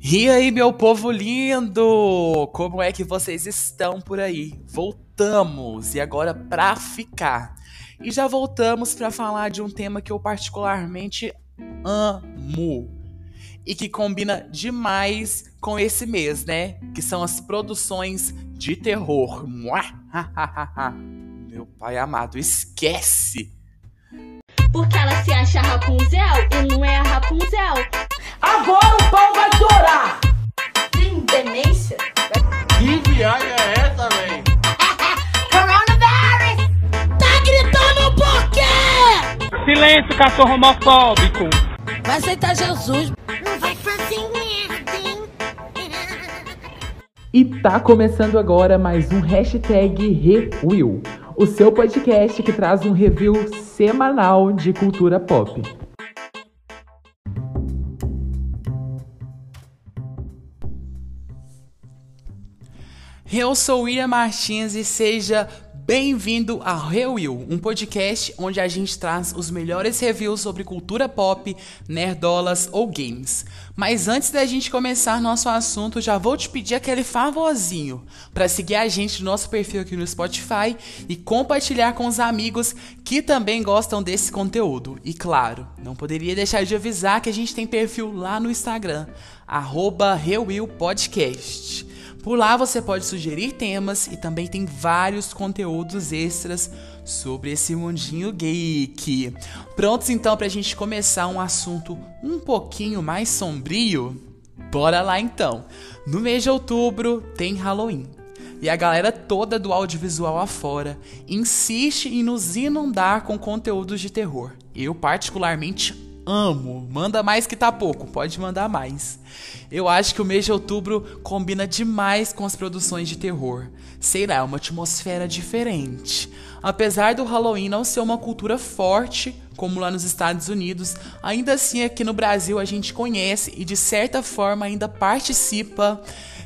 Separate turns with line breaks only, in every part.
E aí, meu povo lindo! Como é que vocês estão por aí? Voltamos e agora pra ficar. E já voltamos para falar de um tema que eu particularmente amo e que combina demais com esse mês, né? Que são as produções de terror. Meu pai amado, esquece!
Porque ela se acha Rapunzel e não é a Rapunzel.
Agora o pau vai torar!
Tem demência?
Que viagem é essa, véi?
Coronavirus! Tá gritando por quê?
Silêncio, cachorro homofóbico.
Vai aceitar Jesus.
Não vai fazer merda, hein?
E tá começando agora mais um hashtag Review, o seu podcast que traz um review semanal de cultura pop.
Eu sou William Martins e seja bem-vindo a Review, um podcast onde a gente traz os melhores reviews sobre cultura pop, nerdolas ou games. Mas antes da gente começar nosso assunto, já vou te pedir aquele favorzinho para seguir a gente no nosso perfil aqui no Spotify e compartilhar com os amigos que também gostam desse conteúdo. E claro, não poderia deixar de avisar que a gente tem perfil lá no Instagram, arroba Podcast. Por lá você pode sugerir temas e também tem vários conteúdos extras sobre esse mundinho geek. Prontos então pra gente começar um assunto um pouquinho mais sombrio? Bora lá então! No mês de outubro tem Halloween. E a galera toda do audiovisual afora insiste em nos inundar com conteúdos de terror. Eu particularmente amo. Manda mais que tá pouco, pode mandar mais. Eu acho que o mês de outubro combina demais com as produções de terror. Sei lá, é uma atmosfera diferente. Apesar do Halloween não ser uma cultura forte, como lá nos Estados Unidos, ainda assim aqui no Brasil a gente conhece e de certa forma ainda participa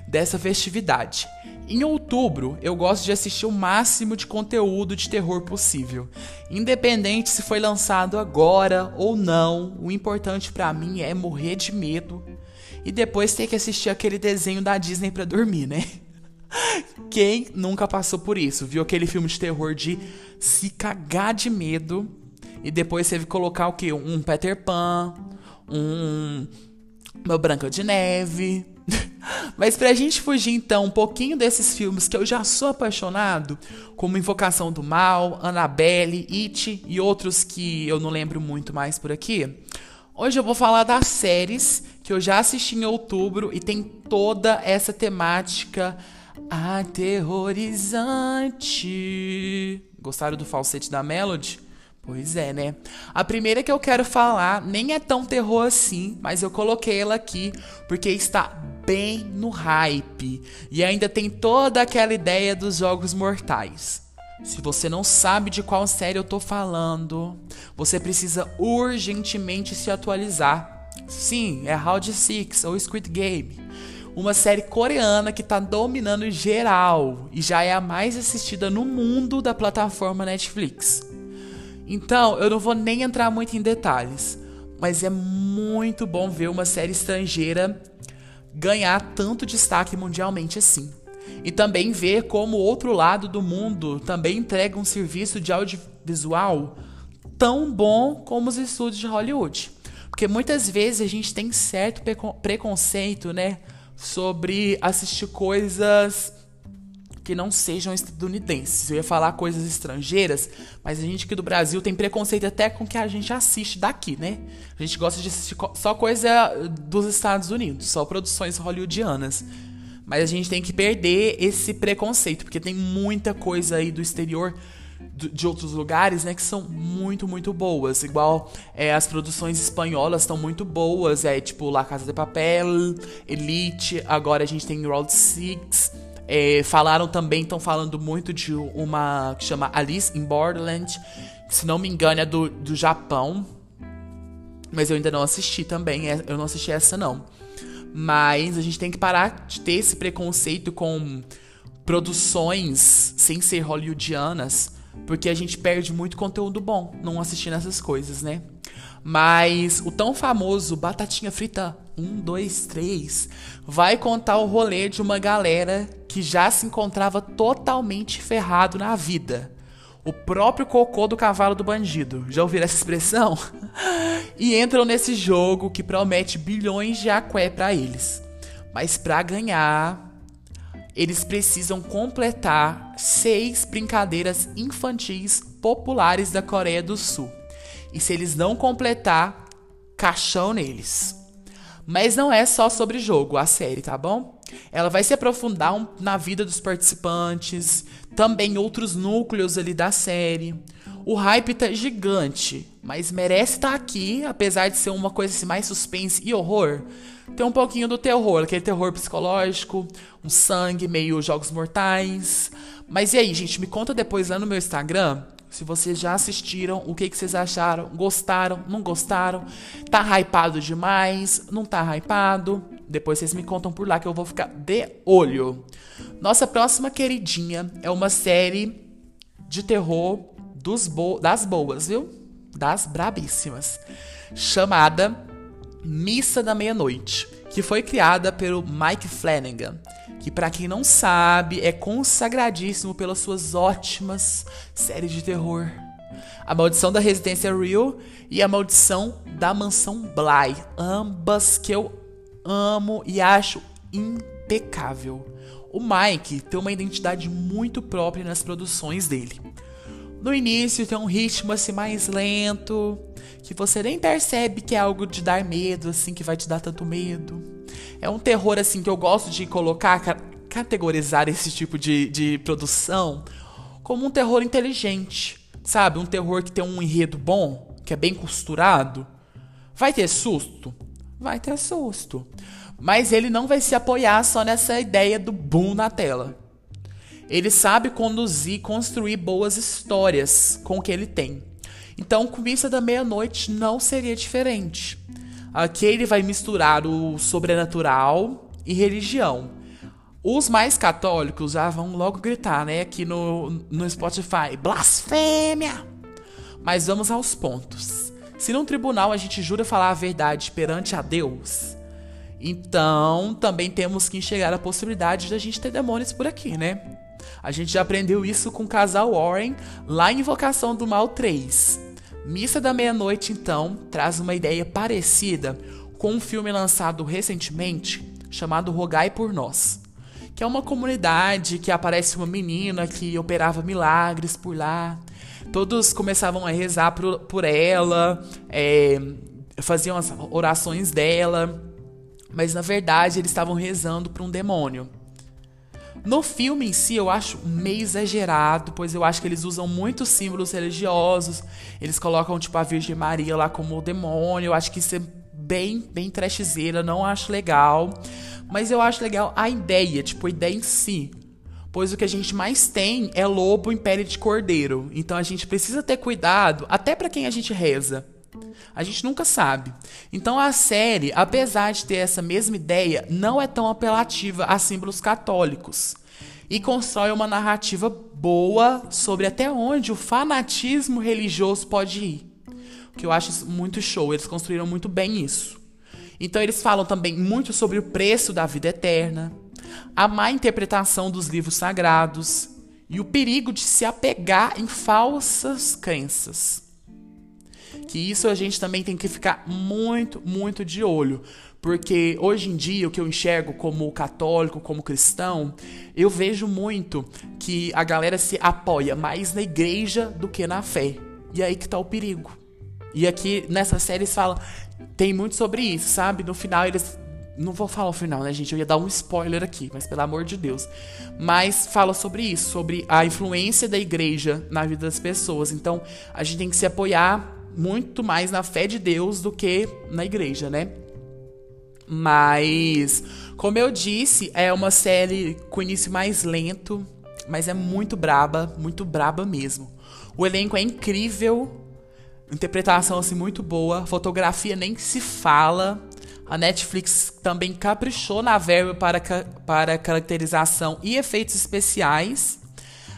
dessa festividade. Em outubro, eu gosto de assistir o máximo de conteúdo de terror possível. Independente se foi lançado agora ou não, o importante para mim é morrer de medo e depois ter que assistir aquele desenho da Disney para dormir, né? Quem nunca passou por isso? Viu aquele filme de terror de se cagar de medo e depois teve que colocar o quê? Um Peter Pan, um Meu Branca de Neve, mas pra gente fugir então um pouquinho desses filmes que eu já sou apaixonado, como Invocação do Mal, Annabelle, It e outros que eu não lembro muito mais por aqui, hoje eu vou falar das séries que eu já assisti em outubro e tem toda essa temática aterrorizante. Gostaram do falsete da Melody? Pois é, né? A primeira que eu quero falar nem é tão terror assim, mas eu coloquei ela aqui porque está bem no hype e ainda tem toda aquela ideia dos jogos mortais. Se você não sabe de qual série eu tô falando, você precisa urgentemente se atualizar. Sim, é Round 6 ou Squid Game. Uma série coreana que tá dominando geral e já é a mais assistida no mundo da plataforma Netflix. Então, eu não vou nem entrar muito em detalhes, mas é muito bom ver uma série estrangeira ganhar tanto destaque mundialmente assim. E também ver como o outro lado do mundo também entrega um serviço de audiovisual tão bom como os estúdios de Hollywood. Porque muitas vezes a gente tem certo preconceito, né, sobre assistir coisas que não sejam estadunidenses. Eu ia falar coisas estrangeiras, mas a gente aqui do Brasil tem preconceito até com o que a gente assiste daqui, né? A gente gosta de assistir só coisa dos Estados Unidos, só produções hollywoodianas. Mas a gente tem que perder esse preconceito, porque tem muita coisa aí do exterior de outros lugares, né, que são muito, muito boas. Igual é, as produções espanholas estão muito boas, é tipo La Casa de Papel, Elite, agora a gente tem Round Six. É, falaram também, estão falando muito de uma que chama Alice in Borderland, se não me engano é do, do Japão, mas eu ainda não assisti também, é, eu não assisti essa não. Mas a gente tem que parar de ter esse preconceito com produções sem ser hollywoodianas, porque a gente perde muito conteúdo bom não assistindo essas coisas, né? Mas o tão famoso Batatinha Frita 1, 2, 3 vai contar o rolê de uma galera que já se encontrava totalmente ferrado na vida. O próprio cocô do cavalo do bandido. Já ouviram essa expressão? e entram nesse jogo que promete bilhões de aqué para eles. Mas para ganhar, eles precisam completar seis brincadeiras infantis populares da Coreia do Sul. E se eles não completar, caixão neles. Mas não é só sobre jogo a série, tá bom? Ela vai se aprofundar um, na vida dos participantes, também outros núcleos ali da série. O hype tá gigante, mas merece estar tá aqui, apesar de ser uma coisa assim, mais suspense e horror. Tem um pouquinho do terror, aquele terror psicológico, um sangue meio jogos mortais. Mas e aí, gente, me conta depois lá no meu Instagram se vocês já assistiram, o que, que vocês acharam? Gostaram? Não gostaram? Tá hypado demais? Não tá hypado? Depois vocês me contam por lá que eu vou ficar de olho. Nossa próxima queridinha é uma série de terror dos bo das boas, viu? Das brabíssimas. Chamada Missa da Meia-Noite, que foi criada pelo Mike Flanagan que para quem não sabe é consagradíssimo pelas suas ótimas séries de terror. A Maldição da Residência Real e A Maldição da Mansão Bly, ambas que eu amo e acho impecável. O Mike tem uma identidade muito própria nas produções dele. No início tem um ritmo assim mais lento, que você nem percebe que é algo de dar medo, assim, que vai te dar tanto medo. É um terror, assim, que eu gosto de colocar, categorizar esse tipo de, de produção como um terror inteligente. Sabe? Um terror que tem um enredo bom, que é bem costurado. Vai ter susto? Vai ter susto. Mas ele não vai se apoiar só nessa ideia do boom na tela. Ele sabe conduzir, construir boas histórias com o que ele tem. Então, com Missa da Meia-Noite não seria diferente. Aqui ele vai misturar o sobrenatural e religião. Os mais católicos já vão logo gritar, né, aqui no, no Spotify: blasfêmia! Mas vamos aos pontos. Se num tribunal a gente jura falar a verdade perante a Deus, então também temos que enxergar a possibilidade de a gente ter demônios por aqui, né? A gente já aprendeu isso com o casal Warren lá em Invocação do Mal 3. Missa da Meia-Noite, então, traz uma ideia parecida com um filme lançado recentemente chamado Rogai por Nós, que é uma comunidade que aparece uma menina que operava milagres por lá. Todos começavam a rezar por, por ela, é, faziam as orações dela, mas na verdade eles estavam rezando para um demônio. No filme em si, eu acho meio exagerado, pois eu acho que eles usam muitos símbolos religiosos. Eles colocam, tipo, a Virgem Maria lá como o demônio. Eu acho que isso é bem, bem trashzeira, não acho legal. Mas eu acho legal a ideia, tipo, a ideia em si. Pois o que a gente mais tem é lobo em pele de cordeiro. Então a gente precisa ter cuidado, até para quem a gente reza. A gente nunca sabe. Então a série, apesar de ter essa mesma ideia, não é tão apelativa a símbolos católicos e constrói uma narrativa boa sobre até onde o fanatismo religioso pode ir. O que eu acho muito show, eles construíram muito bem isso. Então eles falam também muito sobre o preço da vida eterna, a má interpretação dos livros sagrados e o perigo de se apegar em falsas crenças que isso a gente também tem que ficar muito, muito de olho. Porque hoje em dia, o que eu enxergo como católico, como cristão, eu vejo muito que a galera se apoia mais na igreja do que na fé. E aí que tá o perigo. E aqui nessa série eles falam, tem muito sobre isso, sabe? No final eles. Não vou falar o final, né, gente? Eu ia dar um spoiler aqui, mas pelo amor de Deus. Mas fala sobre isso, sobre a influência da igreja na vida das pessoas. Então a gente tem que se apoiar muito mais na fé de Deus do que na igreja, né? Mas, como eu disse, é uma série com início mais lento, mas é muito braba, muito braba mesmo. O elenco é incrível, interpretação assim muito boa, fotografia nem se fala. A Netflix também caprichou na verba para, para caracterização e efeitos especiais.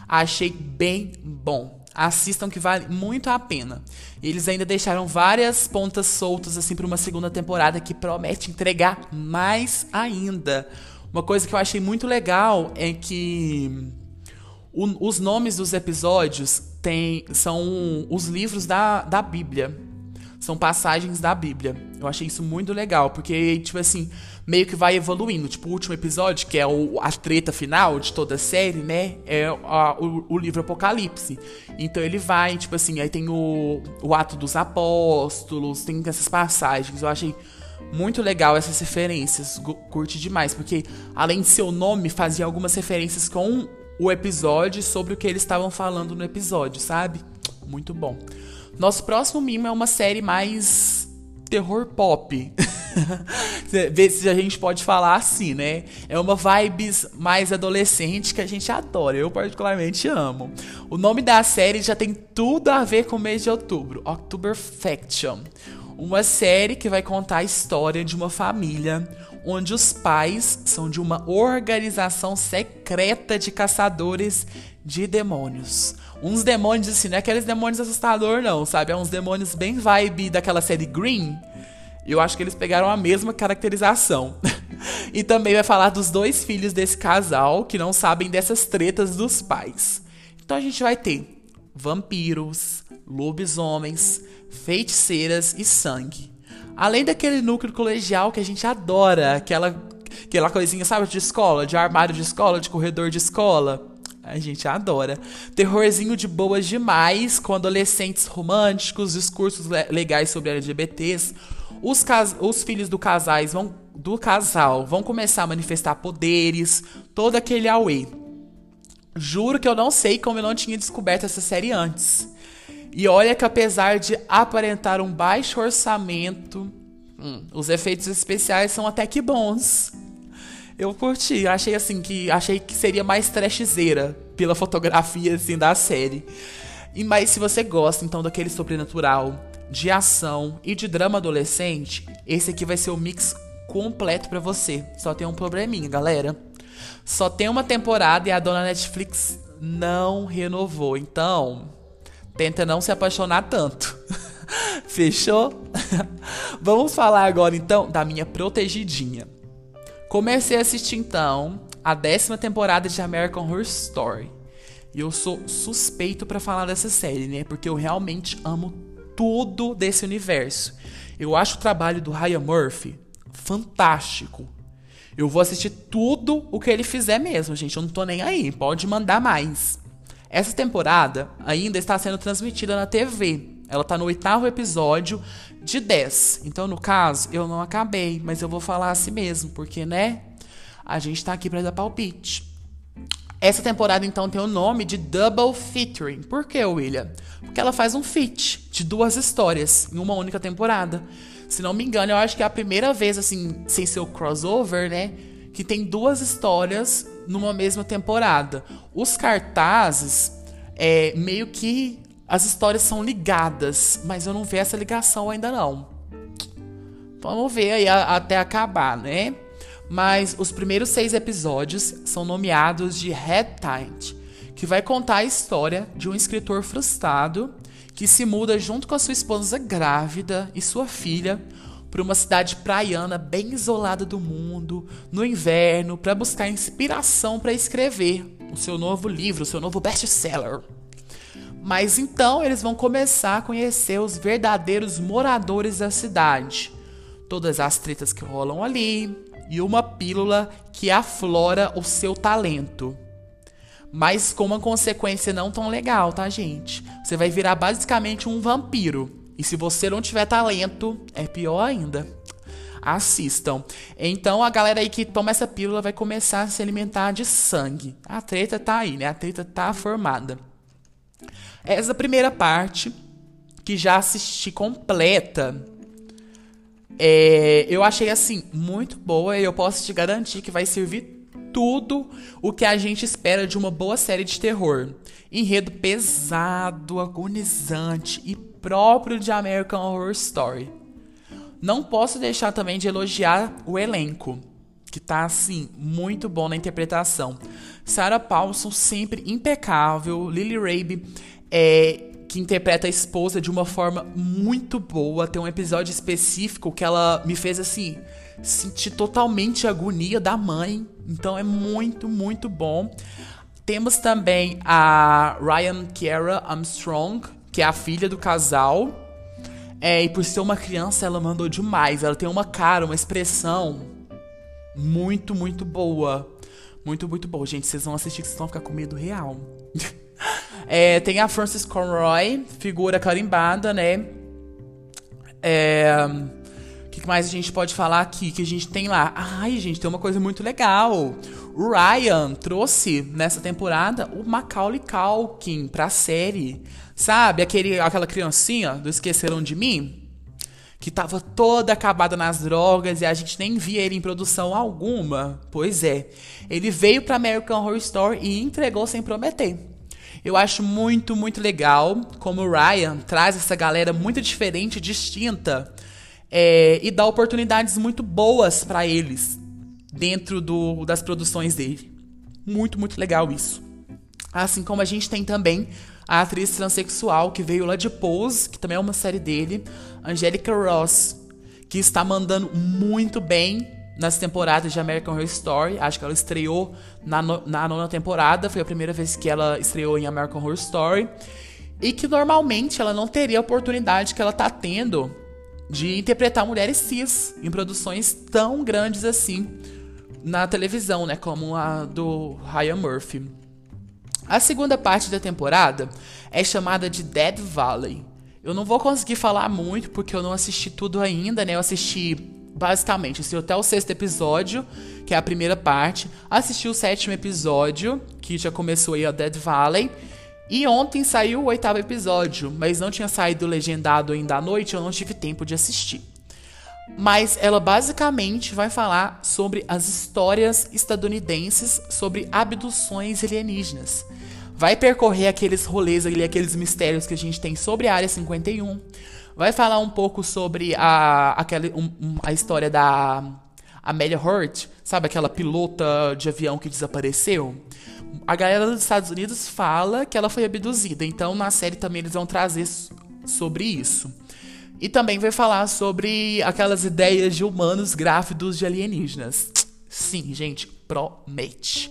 Achei bem bom. Assistam que vale muito a pena. Eles ainda deixaram várias pontas soltas assim para uma segunda temporada que promete entregar mais ainda. Uma coisa que eu achei muito legal é que o, os nomes dos episódios tem, são os livros da, da Bíblia. São passagens da Bíblia. Eu achei isso muito legal, porque, tipo assim, meio que vai evoluindo. Tipo, o último episódio, que é o, a treta final de toda a série, né? É a, o, o, livro Apocalipse. Então ele vai, tipo assim, aí tem o, o ato dos apóstolos, tem essas passagens. Eu achei muito legal essas referências. Curte demais, porque além de seu nome, fazia algumas referências com o episódio sobre o que eles estavam falando no episódio, sabe? Muito bom. Nosso próximo mimo é uma série mais terror pop. Ver se a gente pode falar assim, né? É uma vibes mais adolescente que a gente adora. Eu particularmente amo. O nome da série já tem tudo a ver com o mês de outubro. October Faction. Uma série que vai contar a história de uma família onde os pais são de uma organização secreta de caçadores de demônios uns demônios assim, não é aqueles demônios assustador não, sabe? É uns demônios bem vibe daquela série Green. Eu acho que eles pegaram a mesma caracterização. e também vai falar dos dois filhos desse casal que não sabem dessas tretas dos pais. Então a gente vai ter vampiros, lobisomens, feiticeiras e sangue. Além daquele núcleo colegial que a gente adora, aquela aquela coisinha, sabe, de escola, de armário de escola, de corredor de escola. A gente adora. Terrorzinho de boas demais, com adolescentes românticos, discursos le legais sobre LGBTs. Os, cas os filhos do, casais vão, do casal vão começar a manifestar poderes, todo aquele away. Juro que eu não sei como eu não tinha descoberto essa série antes. E olha que apesar de aparentar um baixo orçamento, hum, os efeitos especiais são até que bons. Eu curti, achei assim que achei que seria mais trashzeira pela fotografia assim da série. E mas se você gosta então daquele sobrenatural, de ação e de drama adolescente, esse aqui vai ser o mix completo para você. Só tem um probleminha, galera. Só tem uma temporada e a dona Netflix não renovou. Então, tenta não se apaixonar tanto. Fechou? Vamos falar agora então da minha protegidinha. Comecei a assistir então a décima temporada de American Horror Story. E eu sou suspeito para falar dessa série, né? Porque eu realmente amo tudo desse universo. Eu acho o trabalho do Ryan Murphy fantástico. Eu vou assistir tudo o que ele fizer mesmo, gente. Eu não tô nem aí. Pode mandar mais. Essa temporada ainda está sendo transmitida na TV. Ela tá no oitavo episódio de 10. Então, no caso, eu não acabei, mas eu vou falar assim mesmo, porque, né? A gente tá aqui para dar palpite. Essa temporada, então, tem o nome de Double Featuring. Por que, William? Porque ela faz um feat de duas histórias em uma única temporada. Se não me engano, eu acho que é a primeira vez, assim, sem ser o crossover, né? Que tem duas histórias numa mesma temporada. Os cartazes é, meio que as histórias são ligadas, mas eu não vi essa ligação ainda não. Vamos ver aí até acabar, né? Mas os primeiros seis episódios são nomeados de Head Tide, que vai contar a história de um escritor frustrado que se muda junto com a sua esposa grávida e sua filha para uma cidade praiana bem isolada do mundo, no inverno, para buscar inspiração para escrever o seu novo livro, o seu novo best-seller. Mas então eles vão começar a conhecer os verdadeiros moradores da cidade. Todas as tretas que rolam ali e uma pílula que aflora o seu talento. Mas com uma consequência não tão legal, tá, gente? Você vai virar basicamente um vampiro. E se você não tiver talento, é pior ainda. Assistam. Então a galera aí que toma essa pílula vai começar a se alimentar de sangue. A treta tá aí, né? A treta tá formada. Essa primeira parte, que já assisti completa, é, eu achei assim muito boa e eu posso te garantir que vai servir tudo o que a gente espera de uma boa série de terror. Enredo pesado, agonizante e próprio de American Horror Story. Não posso deixar também de elogiar o elenco, que tá assim muito bom na interpretação. Sarah Paulson sempre impecável, Lily Rabe é, que interpreta a esposa de uma forma muito boa. Tem um episódio específico que ela me fez assim sentir totalmente a agonia da mãe. Então é muito, muito bom. Temos também a Ryan Kiera Armstrong, que é a filha do casal. É, e por ser uma criança, ela mandou demais. Ela tem uma cara, uma expressão muito, muito boa. Muito, muito boa. Gente, vocês vão assistir que vocês vão ficar com medo real. é, tem a Frances Conroy, figura carimbada, né? É, o que mais a gente pode falar aqui? Que a gente tem lá. Ai, gente, tem uma coisa muito legal. O Ryan trouxe nessa temporada o Macaulay Culkin pra série. Sabe? Aquele, aquela criancinha do Esqueceram de Mim? Que tava toda acabada nas drogas e a gente nem via ele em produção alguma. Pois é. Ele veio pra American Horror Story e entregou sem prometer. Eu acho muito, muito legal como o Ryan traz essa galera muito diferente, distinta, é, e dá oportunidades muito boas para eles dentro do, das produções dele. Muito, muito legal isso. Assim como a gente tem também a atriz transexual que veio lá de Pose, que também é uma série dele, Angelica Ross, que está mandando muito bem nas temporadas de American Horror Story. Acho que ela estreou na, no, na nona temporada, foi a primeira vez que ela estreou em American Horror Story. E que normalmente ela não teria a oportunidade que ela está tendo de interpretar mulheres cis em produções tão grandes assim na televisão, né? Como a do Ryan Murphy. A segunda parte da temporada é chamada de Dead Valley. Eu não vou conseguir falar muito porque eu não assisti tudo ainda, né? Eu assisti basicamente até o sexto episódio, que é a primeira parte. Assisti o sétimo episódio, que já começou aí a Dead Valley. E ontem saiu o oitavo episódio, mas não tinha saído legendado ainda à noite, eu não tive tempo de assistir. Mas ela basicamente vai falar sobre as histórias estadunidenses sobre abduções alienígenas. Vai percorrer aqueles rolês ali, aqueles mistérios que a gente tem sobre a Área 51. Vai falar um pouco sobre a, aquela, um, a história da Amelia Hurt, sabe aquela pilota de avião que desapareceu? A galera dos Estados Unidos fala que ela foi abduzida, então na série também eles vão trazer sobre isso. E também vai falar sobre aquelas ideias de humanos grávidos de alienígenas. Sim, gente, promete.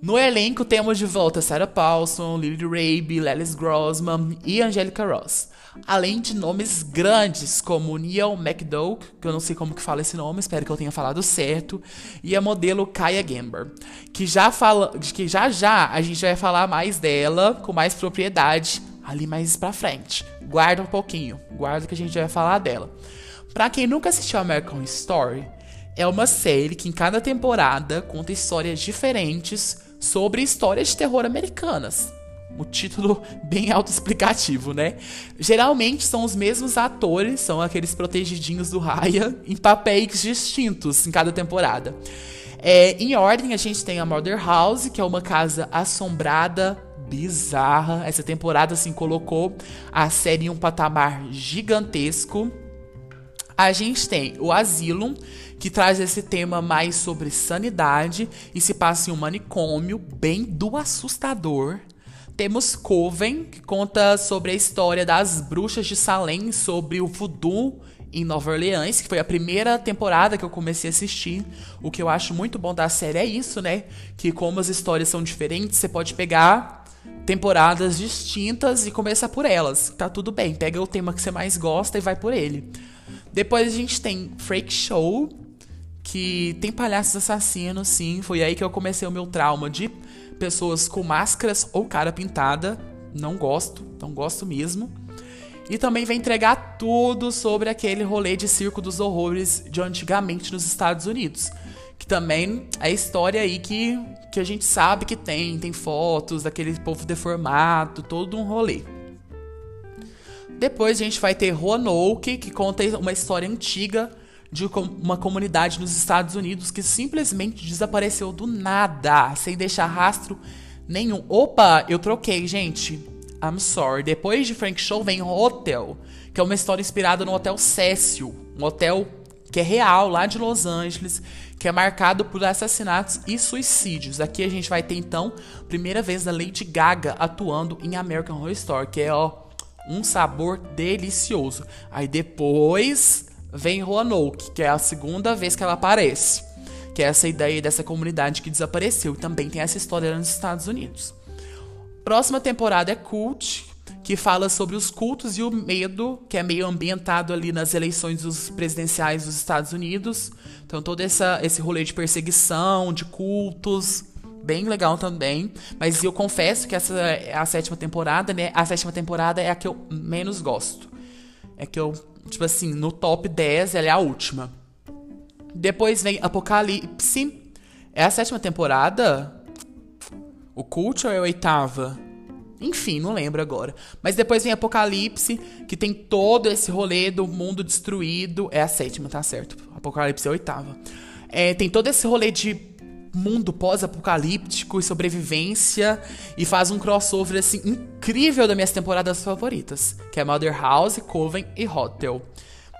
No elenco temos de volta Sarah Paulson, Lily Rabe, Lelis Grossman e Angelica Ross. Além de nomes grandes como Neil McDowell, que eu não sei como que fala esse nome, espero que eu tenha falado certo, e a modelo Kaya Gamber, que já fala, que já já a gente vai falar mais dela com mais propriedade ali mais pra frente. Guarda um pouquinho, guarda que a gente vai falar dela. Pra quem nunca assistiu American Story, é uma série que em cada temporada conta histórias diferentes sobre histórias de terror americanas. O título bem autoexplicativo, né? Geralmente são os mesmos atores, são aqueles protegidinhos do Raya, em papéis distintos em cada temporada. É, em ordem, a gente tem a Mother House, que é uma casa assombrada, bizarra. Essa temporada, assim, colocou a série em um patamar gigantesco. A gente tem o Asylum, que traz esse tema mais sobre sanidade e se passa em um manicômio bem do assustador. Temos Coven, que conta sobre a história das bruxas de Salem, sobre o voodoo em Nova Orleans, que foi a primeira temporada que eu comecei a assistir. O que eu acho muito bom da série é isso, né? Que como as histórias são diferentes, você pode pegar temporadas distintas e começar por elas. Tá tudo bem, pega o tema que você mais gosta e vai por ele. Depois a gente tem Freak Show, que tem palhaços assassinos, sim. Foi aí que eu comecei o meu trauma de pessoas com máscaras ou cara pintada. Não gosto, não gosto mesmo. E também vai entregar tudo sobre aquele rolê de circo dos horrores de antigamente nos Estados Unidos. Que também é história aí que, que a gente sabe que tem. Tem fotos daquele povo deformado, todo um rolê. Depois a gente vai ter Roanoke, que conta uma história antiga de uma comunidade nos Estados Unidos que simplesmente desapareceu do nada, sem deixar rastro nenhum. Opa, eu troquei, gente. I'm sorry. Depois de Frank Show vem Hotel, que é uma história inspirada no Hotel Cecil, um hotel que é real, lá de Los Angeles, que é marcado por assassinatos e suicídios. Aqui a gente vai ter então, primeira vez a Lady Gaga atuando em American Horror Story, que é ó, um sabor delicioso. Aí depois vem Roanoke, que é a segunda vez que ela aparece, que é essa ideia dessa comunidade que desapareceu. E também tem essa história nos Estados Unidos. Próxima temporada é Cult, que fala sobre os cultos e o medo, que é meio ambientado ali nas eleições dos presidenciais dos Estados Unidos. Então todo essa, esse rolê de perseguição, de cultos, bem legal também. Mas eu confesso que essa é a sétima temporada, né? A sétima temporada é a que eu menos gosto. É que eu, tipo assim, no top 10 ela é a última. Depois vem Apocalipse. É a sétima temporada? O Cult ou é a oitava? Enfim, não lembro agora. Mas depois vem Apocalipse, que tem todo esse rolê do mundo destruído. É a sétima, tá certo. Apocalipse é a oitava. É, tem todo esse rolê de mundo pós-apocalíptico e sobrevivência. E faz um crossover, assim, incrível das minhas temporadas favoritas. Que é Mother House, Coven e Hotel.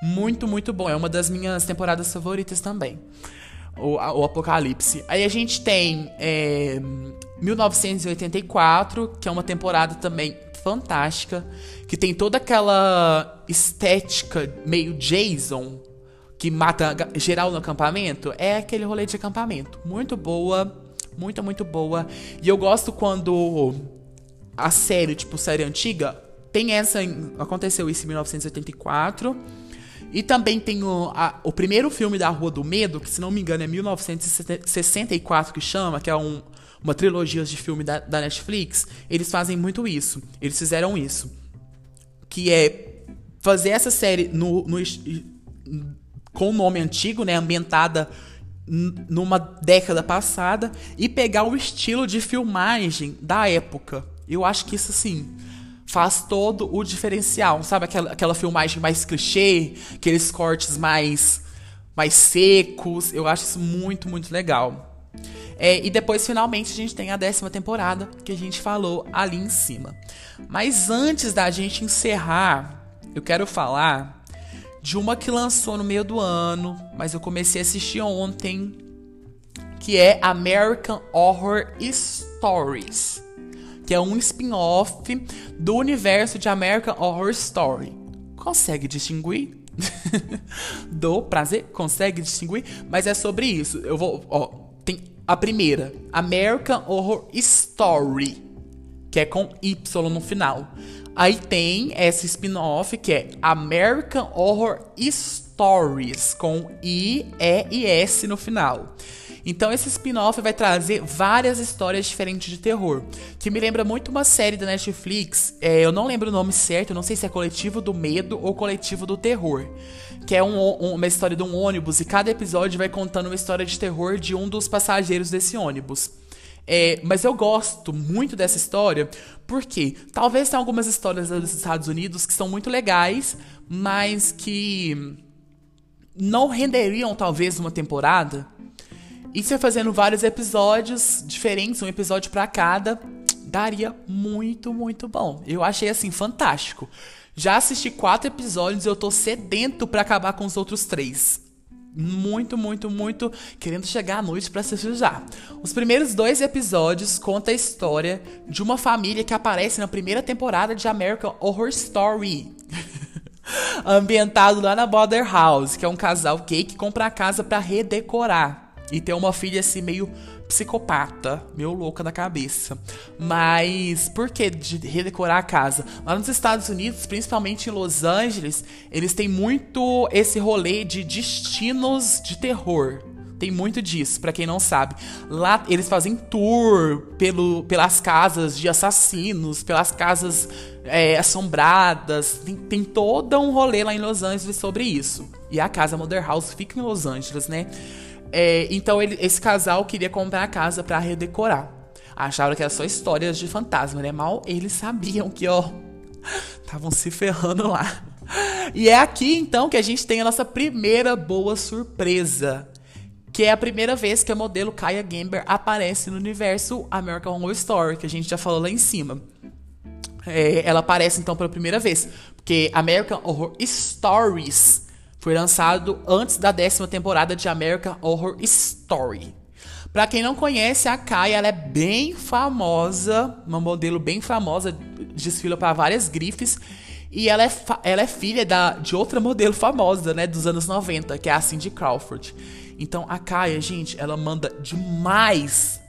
Muito, muito bom. É uma das minhas temporadas favoritas também. O, o Apocalipse. Aí a gente tem é, 1984, que é uma temporada também fantástica, que tem toda aquela estética meio Jason, que mata geral no acampamento. É aquele rolê de acampamento. Muito boa, muito, muito boa. E eu gosto quando a série, tipo série antiga, tem essa. Aconteceu isso em 1984. E também tem o, a, o primeiro filme da Rua do Medo, que se não me engano é 1964 que chama, que é um, uma trilogia de filme da, da Netflix. Eles fazem muito isso. Eles fizeram isso. Que é fazer essa série no, no com o nome antigo, né, ambientada numa década passada e pegar o estilo de filmagem da época. Eu acho que isso assim faz todo o diferencial, sabe aquela, aquela filmagem mais clichê, aqueles cortes mais mais secos. Eu acho isso muito, muito legal. É, e depois, finalmente, a gente tem a décima temporada, que a gente falou ali em cima. Mas antes da gente encerrar, eu quero falar de uma que lançou no meio do ano, mas eu comecei a assistir ontem, que é American Horror Stories, que é um spin-off do universo de American Horror Story. Consegue distinguir? do prazer? Consegue distinguir? Mas é sobre isso. Eu vou. Ó, tem a primeira, American Horror Story, que é com Y no final. Aí tem essa spin-off que é American Horror Stories, com I, E e S no final. Então esse spin-off vai trazer várias histórias diferentes de terror, que me lembra muito uma série da Netflix, é, eu não lembro o nome certo, não sei se é Coletivo do Medo ou Coletivo do Terror, que é um, um, uma história de um ônibus e cada episódio vai contando uma história de terror de um dos passageiros desse ônibus. É, mas eu gosto muito dessa história porque talvez tenha algumas histórias dos Estados Unidos que são muito legais, mas que não renderiam talvez uma temporada. E se fazendo vários episódios diferentes, um episódio para cada, daria muito, muito bom. Eu achei assim fantástico. Já assisti quatro episódios e eu tô sedento para acabar com os outros três muito, muito, muito querendo chegar à noite para já. Os primeiros dois episódios contam a história de uma família que aparece na primeira temporada de American Horror Story. Ambientado lá na Border House, que é um casal gay que compra a casa para redecorar. E tem uma filha assim meio psicopata, meio louca da cabeça. Mas por que de redecorar a casa? Lá nos Estados Unidos, principalmente em Los Angeles, eles têm muito esse rolê de destinos de terror. Tem muito disso, para quem não sabe. Lá eles fazem tour pelo, pelas casas de assassinos, pelas casas é, assombradas. Tem, tem todo um rolê lá em Los Angeles sobre isso. E a casa Mother House fica em Los Angeles, né? É, então ele, esse casal queria comprar a casa para redecorar. Acharam que era só histórias de fantasma, né? Mal eles sabiam que, ó, estavam se ferrando lá. E é aqui então que a gente tem a nossa primeira boa surpresa. Que é a primeira vez que a modelo Kaya Gamber aparece no universo American Horror Story, que a gente já falou lá em cima. É, ela aparece então pela primeira vez. Porque American Horror Stories Foi lançado antes da décima temporada de American Horror Story. Pra quem não conhece, a Kai, ela é bem famosa, uma modelo bem famosa, desfila para várias grifes. E ela é, ela é filha da, de outra modelo famosa, né, dos anos 90, que é a Cindy Crawford. Então a Kaya, gente, ela manda demais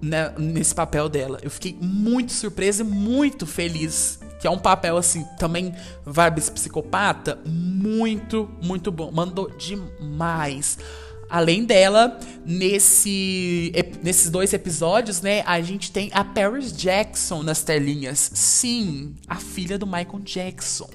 né, nesse papel dela. Eu fiquei muito surpresa e muito feliz. Que é um papel, assim, também vibes psicopata. Muito, muito bom. Mandou demais. Além dela, nesse, nesses dois episódios, né, a gente tem a Paris Jackson nas telinhas. Sim, a filha do Michael Jackson.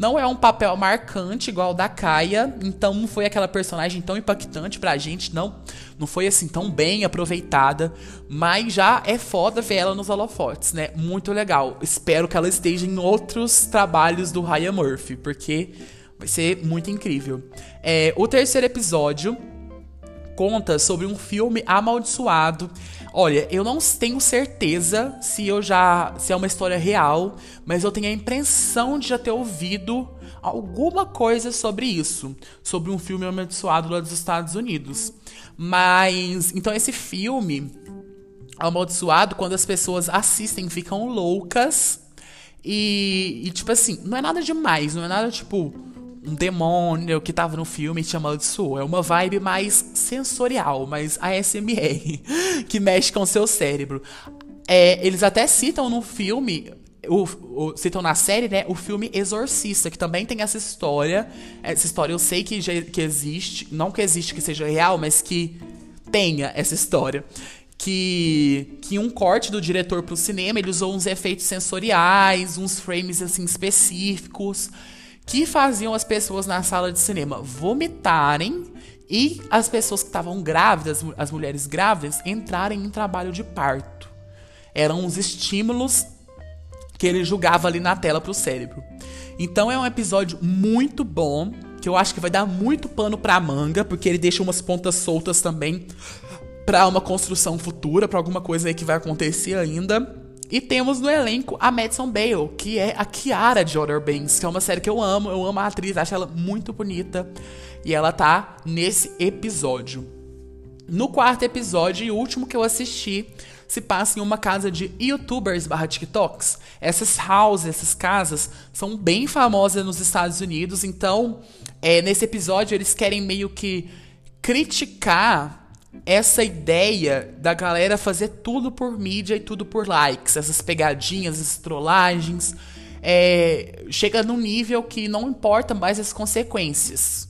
Não é um papel marcante igual o da Kaia, então não foi aquela personagem tão impactante pra gente, não, não foi assim tão bem aproveitada, mas já é foda ver ela nos holofotes, né? Muito legal. Espero que ela esteja em outros trabalhos do Ryan Murphy, porque vai ser muito incrível. É, o terceiro episódio conta sobre um filme amaldiçoado Olha, eu não tenho certeza se eu já se é uma história real, mas eu tenho a impressão de já ter ouvido alguma coisa sobre isso, sobre um filme amaldiçoado lá dos Estados Unidos. Mas então esse filme amaldiçoado, quando as pessoas assistem, ficam loucas. E, e tipo assim, não é nada demais, não é nada tipo um demônio que tava no filme e te amaldiçoou. É uma vibe mais sensorial, mais ASMR, que mexe com o seu cérebro. É, eles até citam no filme o, o, citam na série, né, o filme Exorcista, que também tem essa história. Essa história eu sei que, já, que existe, não que existe que seja real, mas que tenha essa história. Que, que um corte do diretor pro cinema, ele usou uns efeitos sensoriais, uns frames assim específicos que faziam as pessoas na sala de cinema vomitarem e as pessoas que estavam grávidas, as mulheres grávidas, entrarem em trabalho de parto. Eram os estímulos que ele julgava ali na tela para o cérebro. Então é um episódio muito bom, que eu acho que vai dar muito pano pra manga, porque ele deixa umas pontas soltas também para uma construção futura, para alguma coisa aí que vai acontecer ainda. E temos no elenco a Madison Bale, que é a Kiara de Outer Banks, que é uma série que eu amo, eu amo a atriz, acho ela muito bonita. E ela tá nesse episódio. No quarto episódio e último que eu assisti, se passa em uma casa de youtubers barra TikToks. Essas houses, essas casas, são bem famosas nos Estados Unidos, então é, nesse episódio eles querem meio que criticar essa ideia da galera fazer tudo por mídia e tudo por likes, essas pegadinhas, essas trollagens, é, chega num nível que não importa mais as consequências.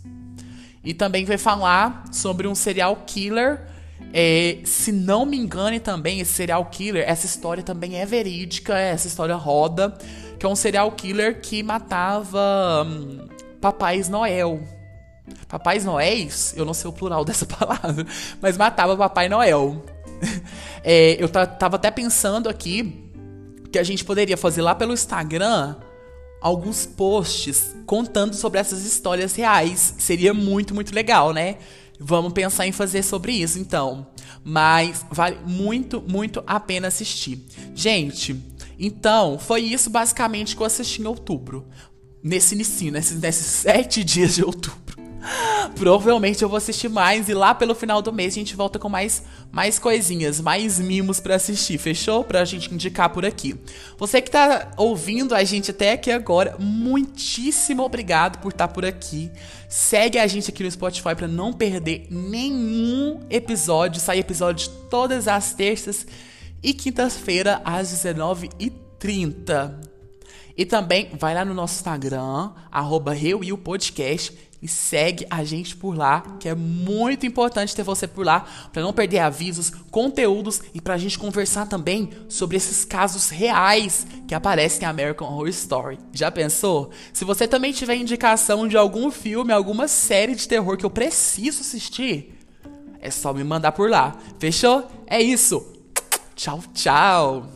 E também vai falar sobre um serial killer. É, se não me engane também, esse serial killer, essa história também é verídica, essa história roda, que é um serial killer que matava hum, Papais Noel. Papais Noéis, eu não sei o plural dessa palavra, mas matava Papai Noel. É, eu tava até pensando aqui que a gente poderia fazer lá pelo Instagram alguns posts contando sobre essas histórias reais. Seria muito, muito legal, né? Vamos pensar em fazer sobre isso então. Mas vale muito, muito a pena assistir. Gente, então foi isso basicamente que eu assisti em outubro. Nesse início, nesses, nesses sete dias de outubro. Provavelmente eu vou assistir mais e lá pelo final do mês a gente volta com mais, mais coisinhas, mais mimos para assistir, fechou? Pra gente indicar por aqui. Você que tá ouvindo a gente até aqui agora, muitíssimo obrigado por estar tá por aqui. Segue a gente aqui no Spotify para não perder nenhum episódio. Sai episódio todas as terças e quintas-feira às 19h30. E também vai lá no nosso Instagram, arroba Podcast e segue a gente por lá, que é muito importante ter você por lá para não perder avisos, conteúdos e para a gente conversar também sobre esses casos reais que aparecem em American Horror Story. Já pensou? Se você também tiver indicação de algum filme, alguma série de terror que eu preciso assistir, é só me mandar por lá. Fechou? É isso. Tchau, tchau.